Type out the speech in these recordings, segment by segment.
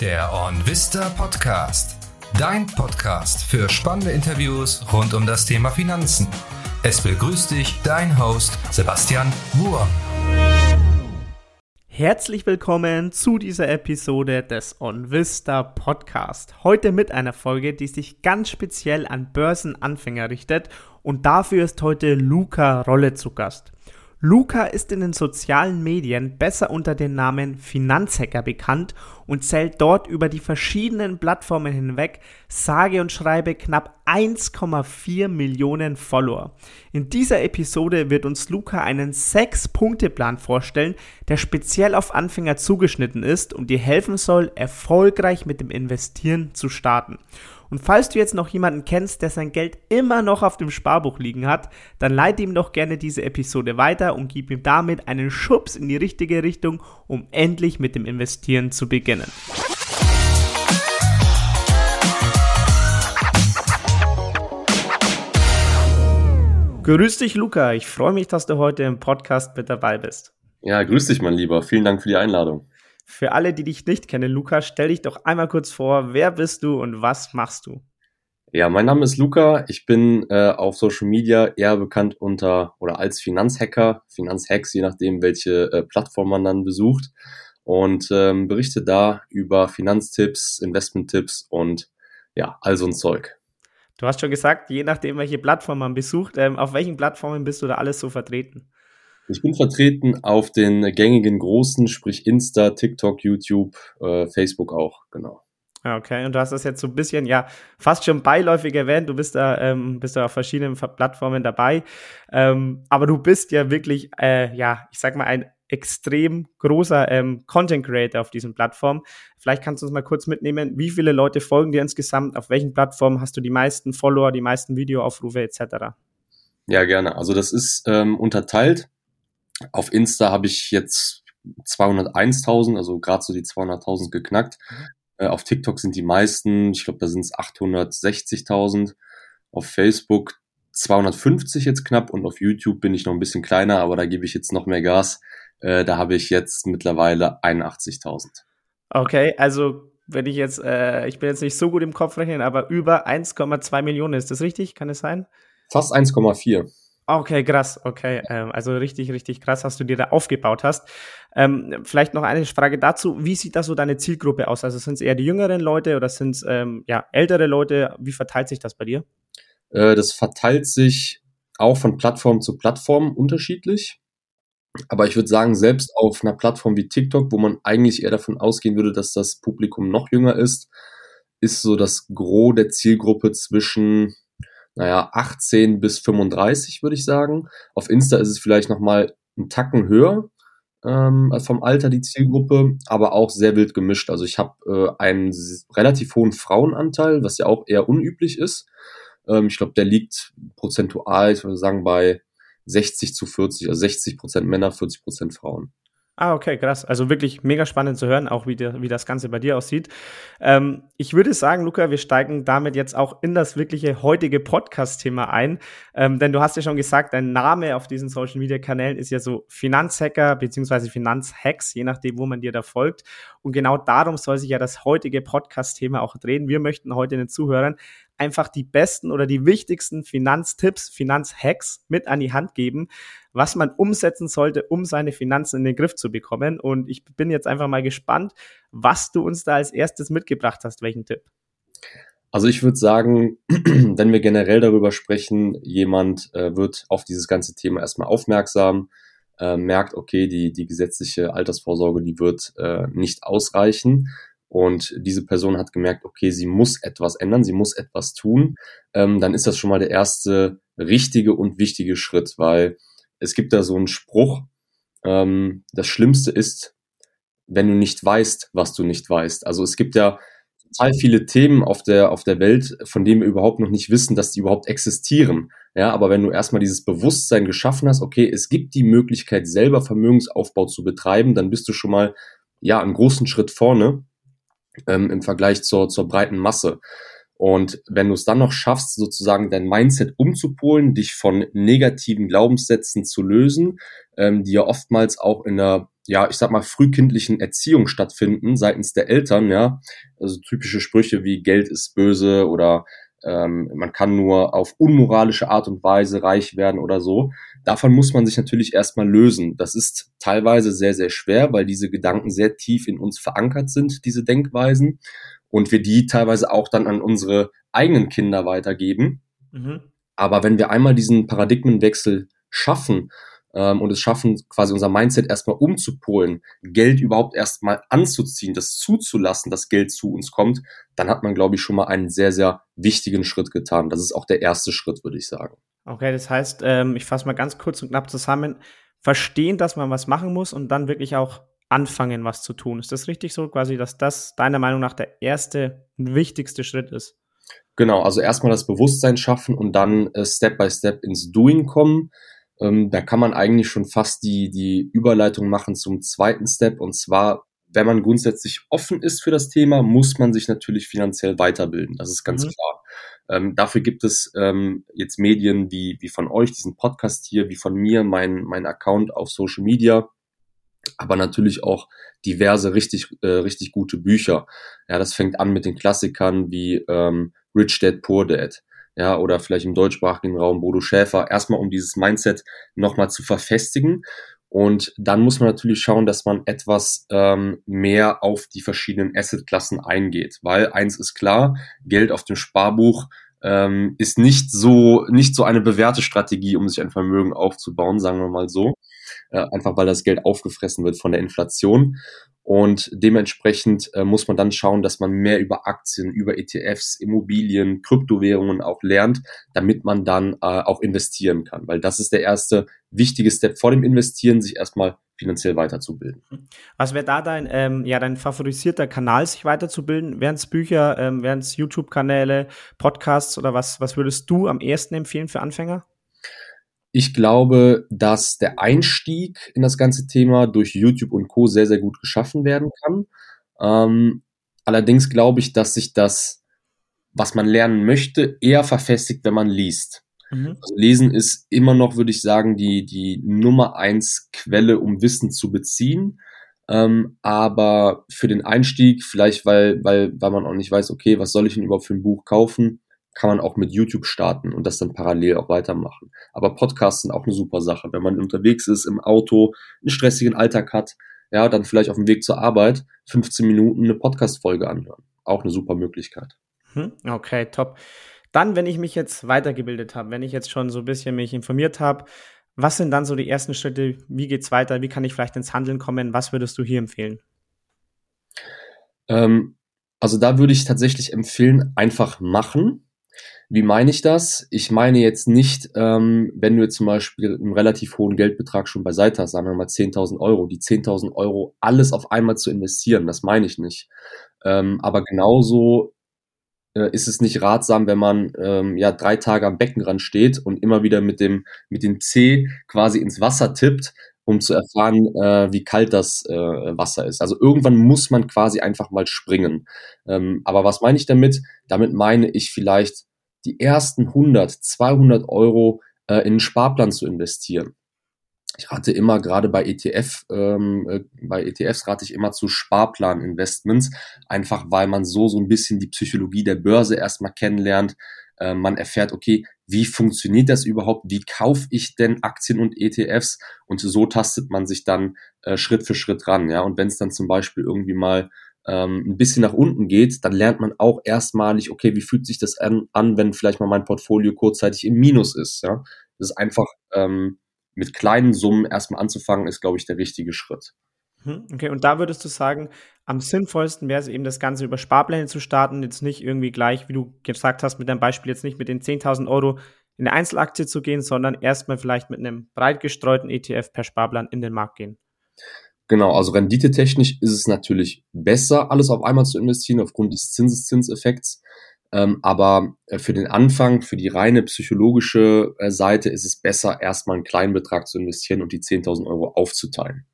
Der OnVista Podcast. Dein Podcast für spannende Interviews rund um das Thema Finanzen. Es begrüßt dich dein Host Sebastian Wurm. Herzlich willkommen zu dieser Episode des OnVista Podcast. Heute mit einer Folge, die sich ganz speziell an Börsenanfänger richtet und dafür ist heute Luca Rolle zu Gast. Luca ist in den sozialen Medien besser unter dem Namen Finanzhacker bekannt und zählt dort über die verschiedenen Plattformen hinweg sage und schreibe knapp 1,4 Millionen Follower. In dieser Episode wird uns Luca einen 6-Punkte-Plan vorstellen, der speziell auf Anfänger zugeschnitten ist und dir helfen soll, erfolgreich mit dem Investieren zu starten. Und falls du jetzt noch jemanden kennst, der sein Geld immer noch auf dem Sparbuch liegen hat, dann leite ihm doch gerne diese Episode weiter und gib ihm damit einen Schubs in die richtige Richtung, um endlich mit dem Investieren zu beginnen. Grüß dich, Luca. Ich freue mich, dass du heute im Podcast mit dabei bist. Ja, grüß dich, mein Lieber. Vielen Dank für die Einladung. Für alle, die dich nicht kennen, Luca, stell dich doch einmal kurz vor. Wer bist du und was machst du? Ja, mein Name ist Luca. Ich bin äh, auf Social Media eher bekannt unter oder als Finanzhacker, Finanzhacks, je nachdem, welche äh, Plattform man dann besucht. Und ähm, berichte da über Finanztipps, Investmenttipps und ja, all so ein Zeug. Du hast schon gesagt, je nachdem, welche Plattform man besucht, ähm, auf welchen Plattformen bist du da alles so vertreten? Ich bin vertreten auf den gängigen großen, sprich Insta, TikTok, YouTube, äh, Facebook auch, genau. Okay, und du hast das jetzt so ein bisschen, ja, fast schon beiläufig erwähnt. Du bist da, ähm, bist da auf verschiedenen Plattformen dabei. Ähm, aber du bist ja wirklich, äh, ja, ich sag mal, ein extrem großer ähm, Content Creator auf diesen Plattformen. Vielleicht kannst du uns mal kurz mitnehmen, wie viele Leute folgen dir insgesamt? Auf welchen Plattformen hast du die meisten Follower, die meisten Videoaufrufe etc.? Ja, gerne. Also das ist ähm, unterteilt auf Insta habe ich jetzt 201.000, also gerade so die 200.000 geknackt. Mhm. Äh, auf TikTok sind die meisten, ich glaube, da sind es 860.000. Auf Facebook 250 jetzt knapp und auf YouTube bin ich noch ein bisschen kleiner, aber da gebe ich jetzt noch mehr Gas. Äh, da habe ich jetzt mittlerweile 81.000. Okay, also wenn ich jetzt, äh, ich bin jetzt nicht so gut im Kopf rechnen, aber über 1,2 Millionen, ist das richtig? Kann es sein? Fast 1,4. Okay, krass, okay. Ähm, also richtig, richtig krass, was du dir da aufgebaut hast. Ähm, vielleicht noch eine Frage dazu. Wie sieht da so deine Zielgruppe aus? Also sind es eher die jüngeren Leute oder sind es ähm, ja, ältere Leute? Wie verteilt sich das bei dir? Äh, das verteilt sich auch von Plattform zu Plattform unterschiedlich. Aber ich würde sagen, selbst auf einer Plattform wie TikTok, wo man eigentlich eher davon ausgehen würde, dass das Publikum noch jünger ist, ist so das Gros der Zielgruppe zwischen naja, 18 bis 35, würde ich sagen. Auf Insta ist es vielleicht nochmal einen Tacken höher ähm, vom Alter die Zielgruppe, aber auch sehr wild gemischt. Also ich habe äh, einen relativ hohen Frauenanteil, was ja auch eher unüblich ist. Ähm, ich glaube, der liegt prozentual, ich würde sagen, bei 60 zu 40, also 60 Prozent Männer, 40 Prozent Frauen. Ah, okay, krass. Also wirklich mega spannend zu hören, auch wie, die, wie das Ganze bei dir aussieht. Ähm, ich würde sagen, Luca, wir steigen damit jetzt auch in das wirkliche heutige Podcast-Thema ein. Ähm, denn du hast ja schon gesagt, dein Name auf diesen Social-Media-Kanälen ist ja so Finanzhacker beziehungsweise Finanzhacks, je nachdem, wo man dir da folgt. Und genau darum soll sich ja das heutige Podcast-Thema auch drehen. Wir möchten heute den Zuhörern einfach die besten oder die wichtigsten Finanztipps, Finanzhacks mit an die Hand geben, was man umsetzen sollte, um seine Finanzen in den Griff zu bekommen. Und ich bin jetzt einfach mal gespannt, was du uns da als erstes mitgebracht hast. Welchen Tipp? Also ich würde sagen, wenn wir generell darüber sprechen, jemand äh, wird auf dieses ganze Thema erstmal aufmerksam, äh, merkt, okay, die, die gesetzliche Altersvorsorge, die wird äh, nicht ausreichen und diese Person hat gemerkt, okay, sie muss etwas ändern, sie muss etwas tun, ähm, dann ist das schon mal der erste richtige und wichtige Schritt, weil es gibt da so einen Spruch, ähm, das Schlimmste ist, wenn du nicht weißt, was du nicht weißt. Also es gibt ja total viele Themen auf der, auf der Welt, von denen wir überhaupt noch nicht wissen, dass die überhaupt existieren. Ja, aber wenn du erstmal dieses Bewusstsein geschaffen hast, okay, es gibt die Möglichkeit, selber Vermögensaufbau zu betreiben, dann bist du schon mal, ja, einen großen Schritt vorne ähm, im Vergleich zur, zur breiten Masse. Und wenn du es dann noch schaffst, sozusagen dein Mindset umzupolen, dich von negativen Glaubenssätzen zu lösen, ähm, die ja oftmals auch in der ja, ich sag mal, frühkindlichen Erziehung stattfinden seitens der Eltern, ja. Also typische Sprüche wie Geld ist böse oder ähm, man kann nur auf unmoralische Art und Weise reich werden oder so. Davon muss man sich natürlich erstmal lösen. Das ist teilweise sehr, sehr schwer, weil diese Gedanken sehr tief in uns verankert sind, diese Denkweisen. Und wir die teilweise auch dann an unsere eigenen Kinder weitergeben. Mhm. Aber wenn wir einmal diesen Paradigmenwechsel schaffen ähm, und es schaffen, quasi unser Mindset erstmal umzupolen, Geld überhaupt erstmal anzuziehen, das zuzulassen, dass Geld zu uns kommt, dann hat man, glaube ich, schon mal einen sehr, sehr wichtigen Schritt getan. Das ist auch der erste Schritt, würde ich sagen. Okay, das heißt, ähm, ich fasse mal ganz kurz und knapp zusammen. Verstehen, dass man was machen muss und dann wirklich auch anfangen, was zu tun. Ist das richtig so, quasi, dass das deiner Meinung nach der erste und wichtigste Schritt ist? Genau, also erstmal das Bewusstsein schaffen und dann äh, Step by Step ins Doing kommen. Ähm, da kann man eigentlich schon fast die, die Überleitung machen zum zweiten Step. Und zwar, wenn man grundsätzlich offen ist für das Thema, muss man sich natürlich finanziell weiterbilden. Das ist ganz mhm. klar. Ähm, dafür gibt es ähm, jetzt Medien wie, wie von euch, diesen Podcast hier, wie von mir, mein, mein Account auf Social Media, aber natürlich auch diverse richtig, äh, richtig gute Bücher. Ja, das fängt an mit den Klassikern wie ähm, Rich Dad Poor Dad ja, oder vielleicht im deutschsprachigen Raum Bodo Schäfer, erstmal um dieses Mindset nochmal zu verfestigen. Und dann muss man natürlich schauen, dass man etwas ähm, mehr auf die verschiedenen Assetklassen eingeht. Weil eins ist klar, Geld auf dem Sparbuch ähm, ist nicht so, nicht so eine bewährte Strategie, um sich ein Vermögen aufzubauen, sagen wir mal so. Äh, einfach weil das Geld aufgefressen wird von der Inflation. Und dementsprechend äh, muss man dann schauen, dass man mehr über Aktien, über ETFs, Immobilien, Kryptowährungen auch lernt, damit man dann äh, auch investieren kann. Weil das ist der erste wichtige Step vor dem Investieren, sich erstmal finanziell weiterzubilden. Was wäre da dein, ähm, ja, dein favorisierter Kanal, sich weiterzubilden? Wären es Bücher, ähm, wären es YouTube-Kanäle, Podcasts oder was, was würdest du am ersten empfehlen für Anfänger? Ich glaube, dass der Einstieg in das ganze Thema durch YouTube und Co. sehr, sehr gut geschaffen werden kann. Ähm, allerdings glaube ich, dass sich das, was man lernen möchte, eher verfestigt, wenn man liest. Mhm. Also Lesen ist immer noch, würde ich sagen, die, die Nummer eins Quelle, um Wissen zu beziehen. Ähm, aber für den Einstieg, vielleicht weil, weil, weil man auch nicht weiß, okay, was soll ich denn überhaupt für ein Buch kaufen, kann man auch mit YouTube starten und das dann parallel auch weitermachen. Aber Podcasts sind auch eine super Sache. Wenn man unterwegs ist, im Auto, einen stressigen Alltag hat, ja, dann vielleicht auf dem Weg zur Arbeit 15 Minuten eine Podcast-Folge anhören. Auch eine super Möglichkeit. Hm, okay, top. Dann, wenn ich mich jetzt weitergebildet habe, wenn ich jetzt schon so ein bisschen mich informiert habe, was sind dann so die ersten Schritte? Wie geht's weiter? Wie kann ich vielleicht ins Handeln kommen? Was würdest du hier empfehlen? Ähm, also da würde ich tatsächlich empfehlen, einfach machen. Wie meine ich das? Ich meine jetzt nicht, ähm, wenn du jetzt zum Beispiel einen relativ hohen Geldbetrag schon beiseite hast, sagen wir mal 10.000 Euro, die 10.000 Euro alles auf einmal zu investieren, das meine ich nicht. Ähm, aber genauso äh, ist es nicht ratsam, wenn man ähm, ja drei Tage am Beckenrand steht und immer wieder mit dem, mit dem C quasi ins Wasser tippt, um zu erfahren, äh, wie kalt das äh, Wasser ist. Also irgendwann muss man quasi einfach mal springen. Ähm, aber was meine ich damit? Damit meine ich vielleicht die ersten 100, 200 Euro äh, in einen Sparplan zu investieren. Ich rate immer, gerade bei ETF, ähm, äh, bei ETFs rate ich immer zu Sparplan-Investments, einfach weil man so so ein bisschen die Psychologie der Börse erstmal kennenlernt. Äh, man erfährt, okay, wie funktioniert das überhaupt? Wie kaufe ich denn Aktien und ETFs? Und so tastet man sich dann äh, Schritt für Schritt ran. Ja, und wenn es dann zum Beispiel irgendwie mal ähm, ein bisschen nach unten geht, dann lernt man auch erstmalig, okay, wie fühlt sich das an, an wenn vielleicht mal mein Portfolio kurzzeitig im Minus ist. Ja? Das ist einfach ähm, mit kleinen Summen erstmal anzufangen, ist, glaube ich, der richtige Schritt. Hm, okay, und da würdest du sagen, am sinnvollsten wäre es eben, das Ganze über Sparpläne zu starten, jetzt nicht irgendwie gleich, wie du gesagt hast, mit deinem Beispiel jetzt nicht mit den 10.000 Euro in eine Einzelaktie zu gehen, sondern erstmal vielleicht mit einem breit gestreuten ETF per Sparplan in den Markt gehen. Genau, also renditetechnisch ist es natürlich besser, alles auf einmal zu investieren aufgrund des Zinseszinseffekts. Ähm, aber äh, für den Anfang, für die reine psychologische äh, Seite ist es besser, erstmal einen kleinen Betrag zu investieren und die 10.000 Euro aufzuteilen.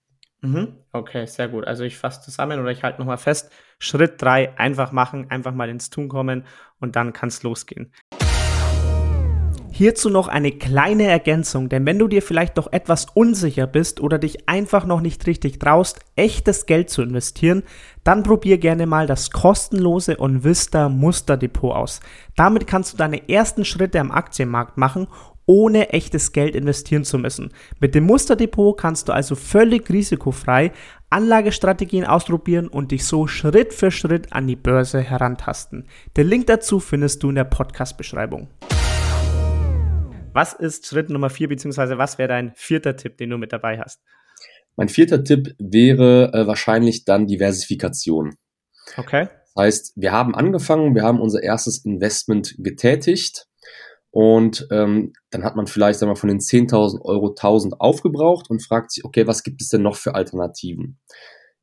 Mhm. Okay, sehr gut. Also ich fasse zusammen oder ich halte nochmal fest. Schritt drei, einfach machen, einfach mal ins Tun kommen und dann kann es losgehen. Hierzu noch eine kleine Ergänzung, denn wenn du dir vielleicht doch etwas unsicher bist oder dich einfach noch nicht richtig traust, echtes Geld zu investieren, dann probier gerne mal das kostenlose OnVista Musterdepot aus. Damit kannst du deine ersten Schritte am Aktienmarkt machen ohne echtes Geld investieren zu müssen. Mit dem Musterdepot kannst du also völlig risikofrei Anlagestrategien ausprobieren und dich so Schritt für Schritt an die Börse herantasten. Den Link dazu findest du in der Podcast-Beschreibung. Was ist Schritt Nummer vier, beziehungsweise was wäre dein vierter Tipp, den du mit dabei hast? Mein vierter Tipp wäre äh, wahrscheinlich dann Diversifikation. Okay. Das heißt, wir haben angefangen, wir haben unser erstes Investment getätigt und ähm, dann hat man vielleicht wir, von den 10.000 Euro 1.000 aufgebraucht und fragt sich, okay, was gibt es denn noch für Alternativen?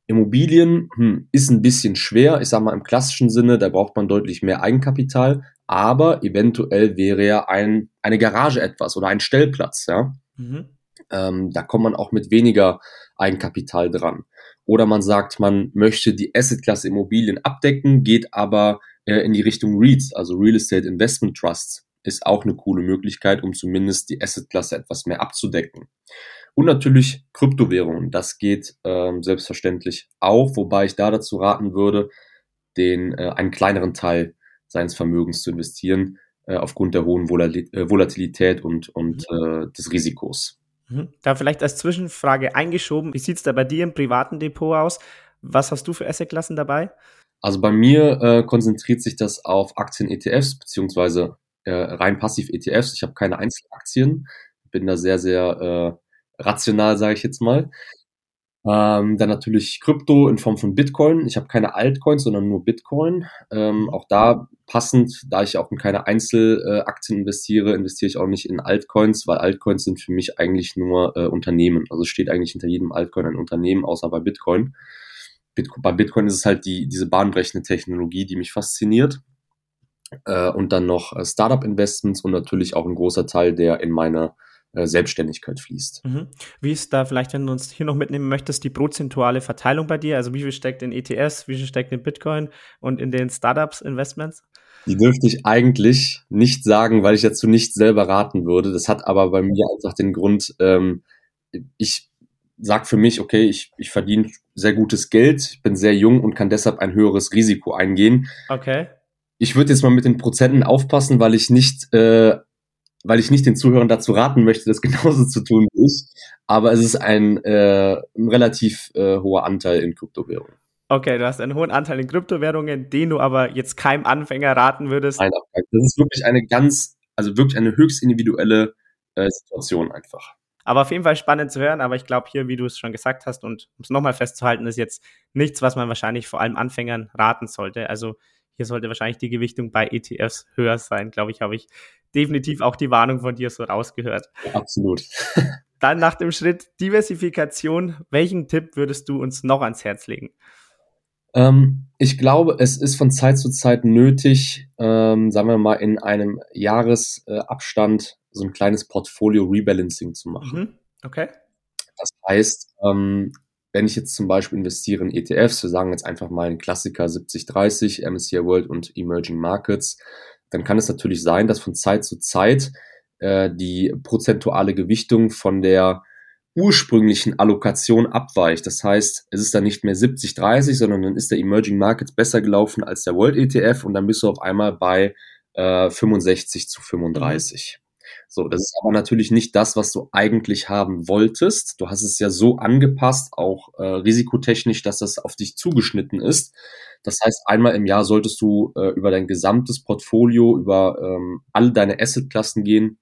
Immobilien hm, ist ein bisschen schwer, ich sage mal im klassischen Sinne, da braucht man deutlich mehr Eigenkapital, aber eventuell wäre ja ein, eine Garage etwas oder ein Stellplatz, ja. Mhm. Ähm, da kommt man auch mit weniger Eigenkapital dran. Oder man sagt, man möchte die Assetklasse Immobilien abdecken, geht aber äh, in die Richtung REITs, also Real Estate Investment Trusts ist auch eine coole Möglichkeit, um zumindest die Assetklasse etwas mehr abzudecken. Und natürlich Kryptowährungen, das geht ähm, selbstverständlich auch, wobei ich da dazu raten würde, den äh, einen kleineren Teil seines Vermögens zu investieren, äh, aufgrund der hohen äh, Volatilität und, und mhm. äh, des Risikos. Mhm. Da vielleicht als Zwischenfrage eingeschoben, wie sieht es da bei dir im privaten Depot aus? Was hast du für Assetklassen dabei? Also bei mir äh, konzentriert sich das auf Aktien-ETFs beziehungsweise äh, rein passiv ETFs. Ich habe keine Einzelaktien, bin da sehr, sehr äh, rational, sage ich jetzt mal. Ähm, dann natürlich Krypto in Form von Bitcoin. Ich habe keine Altcoins, sondern nur Bitcoin. Ähm, auch da passend, da ich auch in keine Einzelaktien investiere, investiere ich auch nicht in Altcoins, weil Altcoins sind für mich eigentlich nur äh, Unternehmen. Also steht eigentlich hinter jedem Altcoin ein Unternehmen, außer bei Bitcoin. Bitcoin bei Bitcoin ist es halt die, diese bahnbrechende Technologie, die mich fasziniert äh, und dann noch äh, Startup-Investments und natürlich auch ein großer Teil, der in meine Selbstständigkeit fließt. Mhm. Wie ist da vielleicht, wenn du uns hier noch mitnehmen möchtest, die prozentuale Verteilung bei dir? Also wie viel steckt in ETS, wie viel steckt in Bitcoin und in den Startups-Investments? Die dürfte ich eigentlich nicht sagen, weil ich dazu nicht selber raten würde. Das hat aber bei mir einfach den Grund, ähm, ich sag für mich, okay, ich, ich verdiene sehr gutes Geld, ich bin sehr jung und kann deshalb ein höheres Risiko eingehen. Okay ich würde jetzt mal mit den Prozenten aufpassen, weil ich nicht, äh, weil ich nicht den Zuhörern dazu raten möchte, das genauso zu tun wie ich. Aber es ist ein, äh, ein relativ äh, hoher Anteil in Kryptowährungen. Okay, du hast einen hohen Anteil in Kryptowährungen, den du aber jetzt keinem Anfänger raten würdest. Nein, das ist wirklich eine ganz, also wirklich eine höchst individuelle äh, Situation einfach. Aber auf jeden Fall spannend zu hören. Aber ich glaube, hier, wie du es schon gesagt hast, und um es nochmal festzuhalten, ist jetzt nichts, was man wahrscheinlich vor allem Anfängern raten sollte. Also hier sollte wahrscheinlich die Gewichtung bei ETFs höher sein. Glaube ich, habe ich definitiv auch die Warnung von dir so rausgehört. Absolut. Dann nach dem Schritt Diversifikation, welchen Tipp würdest du uns noch ans Herz legen? Ähm, ich glaube, es ist von Zeit zu Zeit nötig, ähm, sagen wir mal, in einem Jahresabstand äh, so ein kleines Portfolio-Rebalancing zu machen. Mhm. Okay. Das heißt, ähm, wenn ich jetzt zum Beispiel investiere in ETFs, wir sagen jetzt einfach mal einen Klassiker 70-30, MSCI World und Emerging Markets, dann kann es natürlich sein, dass von Zeit zu Zeit äh, die prozentuale Gewichtung von der ursprünglichen Allokation abweicht. Das heißt, es ist dann nicht mehr 70-30, sondern dann ist der Emerging Markets besser gelaufen als der World ETF und dann bist du auf einmal bei äh, 65 zu 35. So, das ist aber natürlich nicht das, was du eigentlich haben wolltest. Du hast es ja so angepasst, auch äh, risikotechnisch, dass das auf dich zugeschnitten ist. Das heißt, einmal im Jahr solltest du äh, über dein gesamtes Portfolio, über ähm, alle deine Assetklassen gehen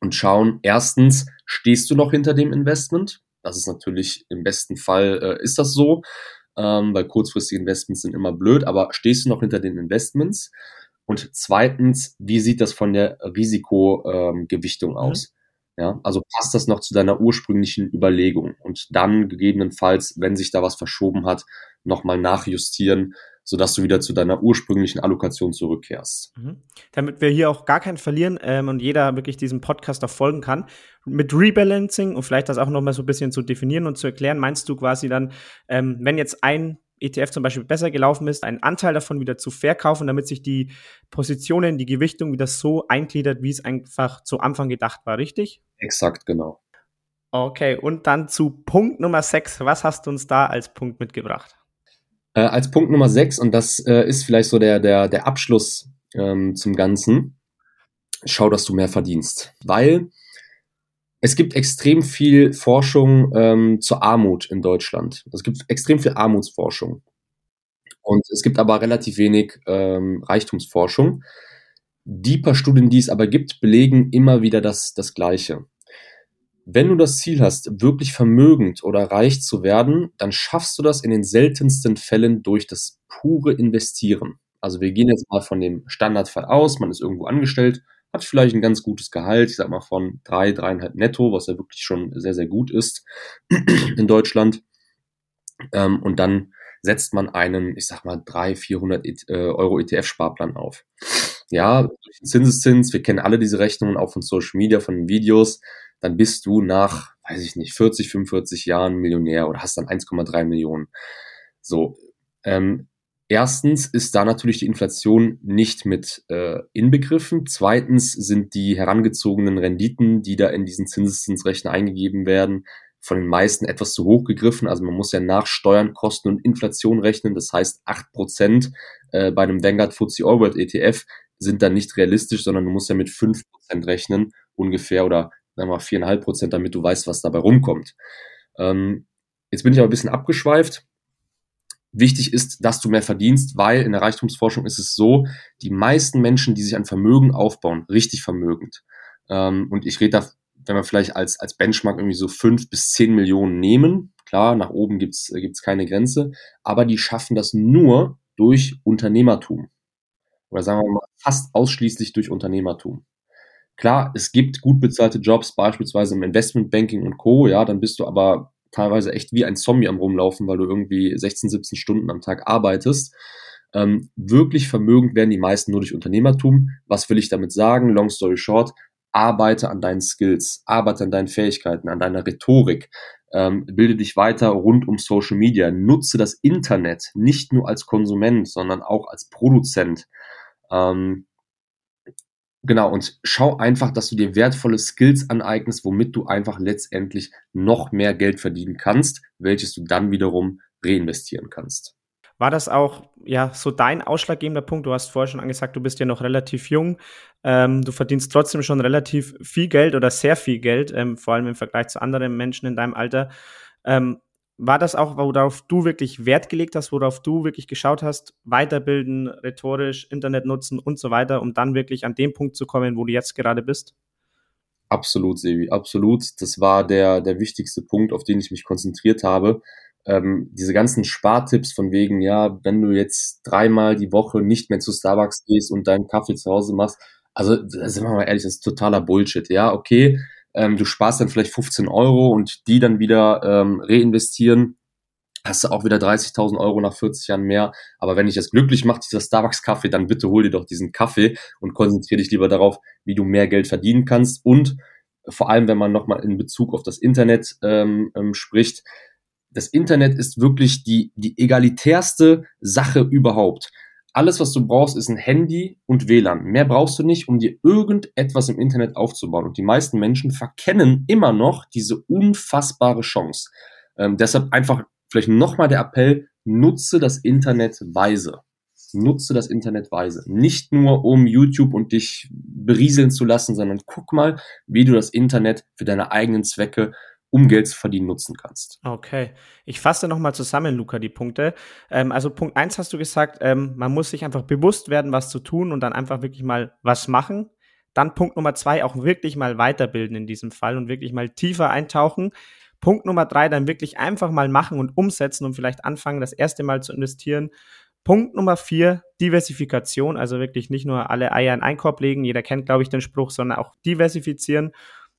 und schauen, erstens, stehst du noch hinter dem Investment? Das ist natürlich im besten Fall, äh, ist das so, ähm, weil kurzfristige Investments sind immer blöd, aber stehst du noch hinter den Investments? Und zweitens, wie sieht das von der Risikogewichtung ähm, aus? Mhm. Ja, also passt das noch zu deiner ursprünglichen Überlegung und dann gegebenenfalls, wenn sich da was verschoben hat, nochmal nachjustieren, sodass du wieder zu deiner ursprünglichen Allokation zurückkehrst. Mhm. Damit wir hier auch gar keinen verlieren ähm, und jeder wirklich diesem Podcast auch folgen kann, mit Rebalancing und vielleicht das auch nochmal so ein bisschen zu definieren und zu erklären, meinst du quasi dann, ähm, wenn jetzt ein ETF zum Beispiel besser gelaufen ist, einen Anteil davon wieder zu verkaufen, damit sich die Positionen, die Gewichtung wieder so eingliedert, wie es einfach zu Anfang gedacht war, richtig? Exakt, genau. Okay, und dann zu Punkt Nummer 6. Was hast du uns da als Punkt mitgebracht? Äh, als Punkt Nummer 6, und das äh, ist vielleicht so der, der, der Abschluss ähm, zum Ganzen, schau, dass du mehr verdienst. Weil es gibt extrem viel Forschung ähm, zur Armut in Deutschland. Es gibt extrem viel Armutsforschung. Und es gibt aber relativ wenig ähm, Reichtumsforschung. Die paar Studien, die es aber gibt, belegen immer wieder das, das Gleiche. Wenn du das Ziel hast, wirklich vermögend oder reich zu werden, dann schaffst du das in den seltensten Fällen durch das pure Investieren. Also wir gehen jetzt mal von dem Standardfall aus, man ist irgendwo angestellt, hat vielleicht ein ganz gutes Gehalt, ich sag mal von drei, dreieinhalb netto, was ja wirklich schon sehr, sehr gut ist in Deutschland. Ähm, und dann setzt man einen, ich sag mal, drei, 400 äh, Euro ETF-Sparplan auf. Ja, durch den Zinseszins, wir kennen alle diese Rechnungen auch von Social Media, von den Videos, dann bist du nach, weiß ich nicht, 40, 45 Jahren Millionär oder hast dann 1,3 Millionen. So, ähm, Erstens ist da natürlich die Inflation nicht mit äh, inbegriffen. Zweitens sind die herangezogenen Renditen, die da in diesen Zinseszinsrechner eingegeben werden, von den meisten etwas zu hoch gegriffen. Also man muss ja nach Steuern, Kosten und Inflation rechnen. Das heißt, acht Prozent äh, bei einem Vanguard FTSE All World ETF sind dann nicht realistisch, sondern du musst ja mit fünf Prozent rechnen, ungefähr, oder sagen wir mal viereinhalb Prozent, damit du weißt, was dabei rumkommt. Ähm, jetzt bin ich aber ein bisschen abgeschweift wichtig ist, dass du mehr verdienst, weil in der Reichtumsforschung ist es so, die meisten Menschen, die sich ein Vermögen aufbauen, richtig vermögend. Ähm, und ich rede da, wenn wir vielleicht als, als Benchmark irgendwie so fünf bis zehn Millionen nehmen, klar, nach oben gibt's gibt's keine Grenze, aber die schaffen das nur durch Unternehmertum. Oder sagen wir mal fast ausschließlich durch Unternehmertum. Klar, es gibt gut bezahlte Jobs, beispielsweise im Investmentbanking und Co., ja, dann bist du aber teilweise echt wie ein Zombie am Rumlaufen, weil du irgendwie 16, 17 Stunden am Tag arbeitest. Ähm, wirklich vermögend werden die meisten nur durch Unternehmertum. Was will ich damit sagen? Long story short, arbeite an deinen Skills, arbeite an deinen Fähigkeiten, an deiner Rhetorik, ähm, bilde dich weiter rund um Social Media, nutze das Internet nicht nur als Konsument, sondern auch als Produzent. Ähm, Genau, und schau einfach, dass du dir wertvolle Skills aneignest, womit du einfach letztendlich noch mehr Geld verdienen kannst, welches du dann wiederum reinvestieren kannst. War das auch ja so dein ausschlaggebender Punkt? Du hast vorher schon angesagt, du bist ja noch relativ jung. Ähm, du verdienst trotzdem schon relativ viel Geld oder sehr viel Geld, ähm, vor allem im Vergleich zu anderen Menschen in deinem Alter. Ähm, war das auch, worauf du wirklich Wert gelegt hast, worauf du wirklich geschaut hast, weiterbilden, rhetorisch, Internet nutzen und so weiter, um dann wirklich an dem Punkt zu kommen, wo du jetzt gerade bist? Absolut, Sevi, absolut. Das war der, der wichtigste Punkt, auf den ich mich konzentriert habe. Ähm, diese ganzen Spartipps von wegen, ja, wenn du jetzt dreimal die Woche nicht mehr zu Starbucks gehst und deinen Kaffee zu Hause machst, also sind wir mal ehrlich, das ist totaler Bullshit. Ja, okay, ähm, du sparst dann vielleicht 15 Euro und die dann wieder ähm, reinvestieren, hast du auch wieder 30.000 Euro nach 40 Jahren mehr. Aber wenn dich das glücklich macht, dieser Starbucks-Kaffee, dann bitte hol dir doch diesen Kaffee und konzentriere dich lieber darauf, wie du mehr Geld verdienen kannst. Und vor allem, wenn man nochmal in Bezug auf das Internet ähm, ähm, spricht, das Internet ist wirklich die, die egalitärste Sache überhaupt. Alles, was du brauchst, ist ein Handy und WLAN. Mehr brauchst du nicht, um dir irgendetwas im Internet aufzubauen. Und die meisten Menschen verkennen immer noch diese unfassbare Chance. Ähm, deshalb einfach vielleicht nochmal der Appell, nutze das Internet weise. Nutze das Internet weise. Nicht nur, um YouTube und dich berieseln zu lassen, sondern guck mal, wie du das Internet für deine eigenen Zwecke um Geld zu verdienen, nutzen kannst. Okay. Ich fasse nochmal zusammen, Luca, die Punkte. Ähm, also Punkt eins hast du gesagt, ähm, man muss sich einfach bewusst werden, was zu tun und dann einfach wirklich mal was machen. Dann Punkt Nummer zwei, auch wirklich mal weiterbilden in diesem Fall und wirklich mal tiefer eintauchen. Punkt Nummer drei, dann wirklich einfach mal machen und umsetzen und vielleicht anfangen, das erste Mal zu investieren. Punkt Nummer vier, Diversifikation, also wirklich nicht nur alle Eier in einen Korb legen, jeder kennt, glaube ich, den Spruch, sondern auch diversifizieren.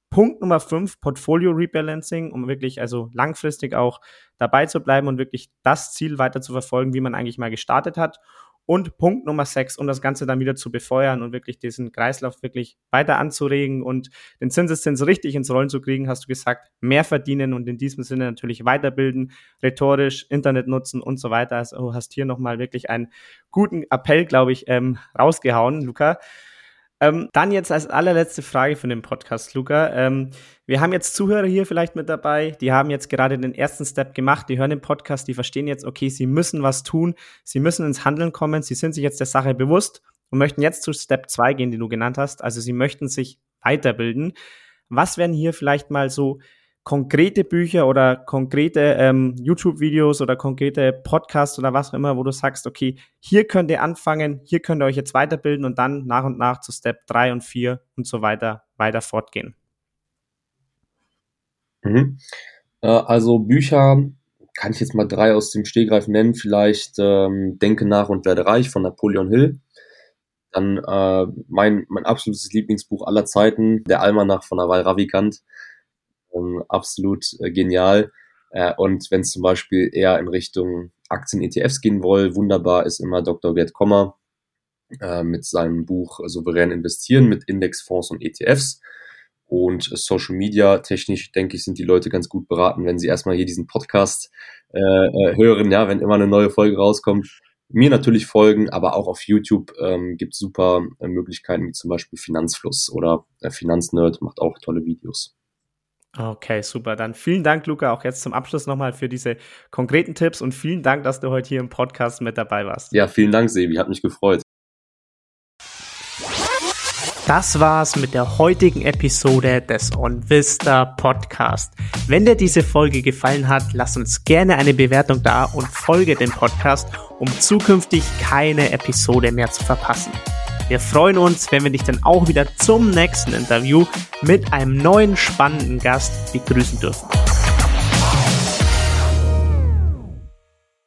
Punkt Nummer fünf, Portfolio Rebalancing, um wirklich also langfristig auch dabei zu bleiben und wirklich das Ziel weiter zu verfolgen, wie man eigentlich mal gestartet hat. Und Punkt Nummer sechs, um das Ganze dann wieder zu befeuern und wirklich diesen Kreislauf wirklich weiter anzuregen und den Zinseszins richtig ins Rollen zu kriegen, hast du gesagt, mehr verdienen und in diesem Sinne natürlich weiterbilden, rhetorisch, Internet nutzen und so weiter. Also hast hier nochmal wirklich einen guten Appell, glaube ich, ähm, rausgehauen, Luca. Ähm, dann jetzt als allerletzte Frage für den Podcast, Luca. Ähm, wir haben jetzt Zuhörer hier vielleicht mit dabei, die haben jetzt gerade den ersten Step gemacht, die hören den Podcast, die verstehen jetzt, okay, sie müssen was tun, sie müssen ins Handeln kommen, sie sind sich jetzt der Sache bewusst und möchten jetzt zu Step 2 gehen, den du genannt hast. Also sie möchten sich weiterbilden. Was wären hier vielleicht mal so konkrete Bücher oder konkrete ähm, YouTube-Videos oder konkrete Podcasts oder was auch immer, wo du sagst, okay, hier könnt ihr anfangen, hier könnt ihr euch jetzt weiterbilden und dann nach und nach zu Step 3 und 4 und so weiter weiter fortgehen? Mhm. Äh, also Bücher kann ich jetzt mal drei aus dem Stehgreif nennen. Vielleicht ähm, Denke nach und werde reich von Napoleon Hill. Dann äh, mein, mein absolutes Lieblingsbuch aller Zeiten, Der Almanach von Aval Ravikant ähm, absolut äh, genial. Äh, und wenn es zum Beispiel eher in Richtung Aktien-ETFs gehen will, wunderbar ist immer Dr. Gerd Kommer äh, mit seinem Buch Souverän investieren mit Indexfonds und ETFs. Und Social Media technisch, denke ich, sind die Leute ganz gut beraten, wenn sie erstmal hier diesen Podcast äh, äh hören, ja, wenn immer eine neue Folge rauskommt. Mir natürlich folgen, aber auch auf YouTube ähm, gibt super äh, Möglichkeiten, wie zum Beispiel Finanzfluss oder äh, Finanznerd macht auch tolle Videos. Okay, super. Dann vielen Dank, Luca, auch jetzt zum Abschluss nochmal für diese konkreten Tipps und vielen Dank, dass du heute hier im Podcast mit dabei warst. Ja, vielen Dank, Sebi. Hat mich gefreut. Das war's mit der heutigen Episode des OnVista Podcast. Wenn dir diese Folge gefallen hat, lass uns gerne eine Bewertung da und folge dem Podcast, um zukünftig keine Episode mehr zu verpassen. Wir freuen uns, wenn wir dich dann auch wieder zum nächsten Interview mit einem neuen spannenden Gast begrüßen dürfen.